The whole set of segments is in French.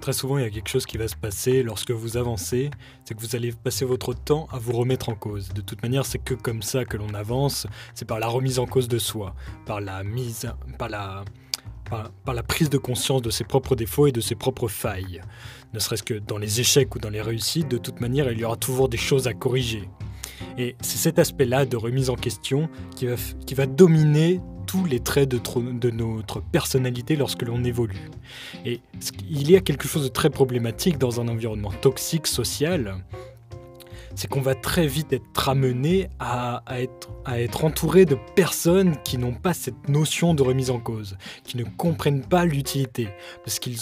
Très souvent, il y a quelque chose qui va se passer lorsque vous avancez, c'est que vous allez passer votre temps à vous remettre en cause. De toute manière, c'est que comme ça que l'on avance, c'est par la remise en cause de soi, par la mise, par la, par, la prise de conscience de ses propres défauts et de ses propres failles. Ne serait-ce que dans les échecs ou dans les réussites, de toute manière, il y aura toujours des choses à corriger. Et c'est cet aspect-là de remise en question qui va, qui va dominer tous les traits de, notre personnalité lorsque l'on évolue. Et il y a quelque chose de très problématique dans un environnement toxique, social, c'est qu'on va très vite être amené à, être, entouré de personnes qui n'ont pas cette notion de remise en cause, qui ne comprennent pas l'utilité, parce qu'ils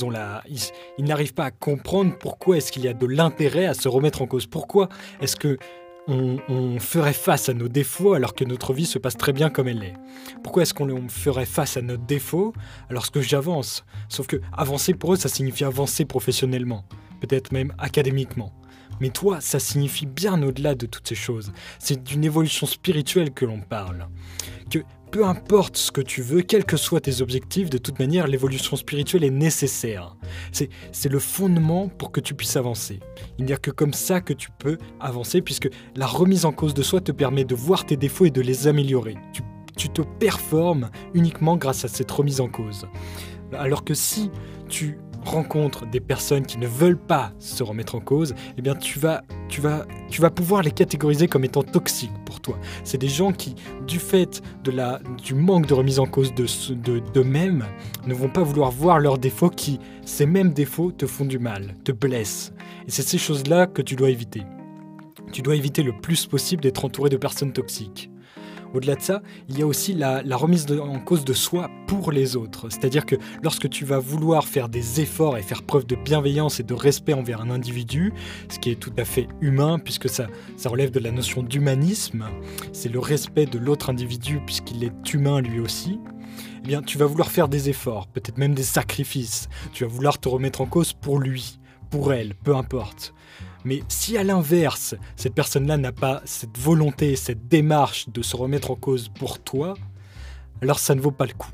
n'arrivent pas à comprendre pourquoi est-ce qu'il y a de l'intérêt à se remettre en cause, pourquoi est-ce que on, ferait face à nos défauts alors que notre vie se passe très bien comme elle est Pourquoi est-ce qu'on ferait face à nos défauts alors que j'avance? Sauf que avancer pour eux, ça signifie avancer professionnellement, peut-être même académiquement. Mais toi, ça signifie bien au-delà de toutes ces choses. C'est d'une évolution spirituelle que l'on parle. Peu importe ce que tu veux, quels que soient tes objectifs, de toute manière, l'évolution spirituelle est nécessaire. C'est le fondement pour que tu puisses avancer. Il n'y a que comme ça que tu peux avancer, puisque la remise en cause de soi te permet de voir tes défauts et de les améliorer. Tu, tu te performes uniquement grâce à cette remise en cause. Alors que si tu rencontres des personnes qui ne veulent pas se remettre en cause, eh bien tu vas, tu vas, tu vas pouvoir les catégoriser comme étant toxiques pour toi. C'est des gens qui, du fait du manque de remise en cause de, de, d'eux-mêmes, ne vont pas vouloir voir leurs défauts qui, ces mêmes défauts, te font du mal, te blessent. Et c'est ces choses-là que tu dois éviter. Tu dois éviter le plus possible d'être entouré de personnes toxiques. Au-delà de ça, il y a aussi la, remise en cause de soi pour les autres. C'est-à-dire que lorsque tu vas vouloir faire des efforts et faire preuve de bienveillance et de respect envers un individu, ce qui est tout à fait humain puisque ça, ça relève de la notion d'humanisme, c'est le respect de l'autre individu puisqu'il est humain lui aussi, eh bien tu vas vouloir faire des efforts, peut-être même des sacrifices. Tu vas vouloir te remettre en cause pour lui, pour elle, peu importe. Mais si à l'inverse, cette personne-là n'a pas cette volonté, cette démarche de se remettre en cause pour toi, alors ça ne vaut pas le coup.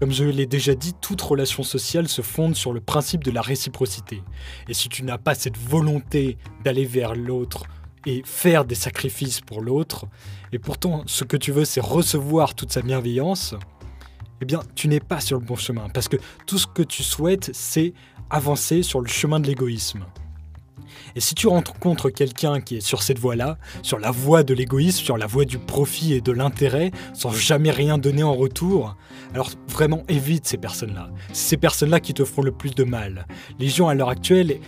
Comme je l'ai déjà dit, toute relation sociale se fonde sur le principe de la réciprocité. Et si tu n'as pas cette volonté d'aller vers l'autre et faire des sacrifices pour l'autre, et pourtant ce que tu veux c'est recevoir toute sa bienveillance, eh bien tu n'es pas sur le bon chemin. Parce que tout ce que tu souhaites c'est avancer sur le chemin de l'égoïsme. Et si tu rencontres quelqu'un qui est sur cette voie-là, sur la voie de l'égoïsme, sur la voie du profit et de l'intérêt, sans jamais rien donner en retour, alors vraiment évite ces personnes-là. C'est ces personnes-là qui te font le plus de mal. Les gens à l'heure actuelle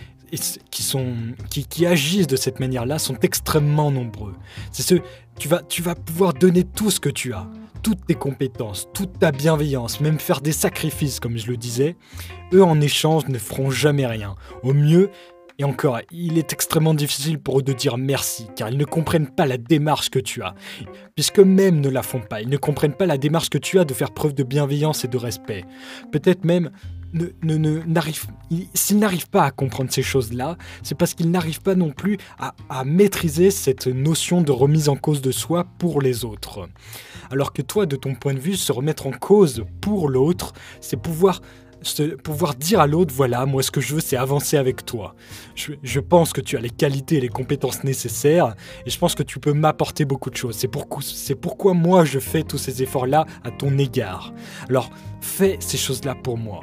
qui, sont, qui, agissent de cette manière-là sont extrêmement nombreux. C'est ce, tu vas, tu vas pouvoir donner tout ce que tu as, toutes tes compétences, toute ta bienveillance, même faire des sacrifices, comme je le disais. Eux, en échange, ne feront jamais rien. Au mieux, et encore, il est extrêmement difficile pour eux de dire merci, car ils ne comprennent pas la démarche que tu as, puisque même ne la font pas. Ils ne comprennent pas la démarche que tu as de faire preuve de bienveillance et de respect. Peut-être même ne, ne, s'ils n'arrivent pas à comprendre ces choses-là, c'est parce qu'ils n'arrivent pas non plus à, à, maîtriser cette notion de remise en cause de soi pour les autres. Alors que toi, de ton point de vue, se remettre en cause pour l'autre, c'est pouvoir pouvoir dire à l'autre, voilà, moi ce que je veux c'est avancer avec toi. Je, pense que tu as les qualités et les compétences nécessaires et je pense que tu peux m'apporter beaucoup de choses. C'est pourquoi, moi je fais tous ces efforts-là à ton égard. Alors fais ces choses-là pour moi.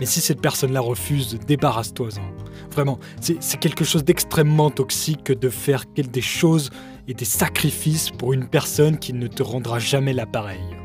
Mais si cette personne-là refuse, débarrasse-toi-en. Vraiment, c'est quelque chose d'extrêmement toxique de faire des choses et des sacrifices pour une personne qui ne te rendra jamais l'appareil.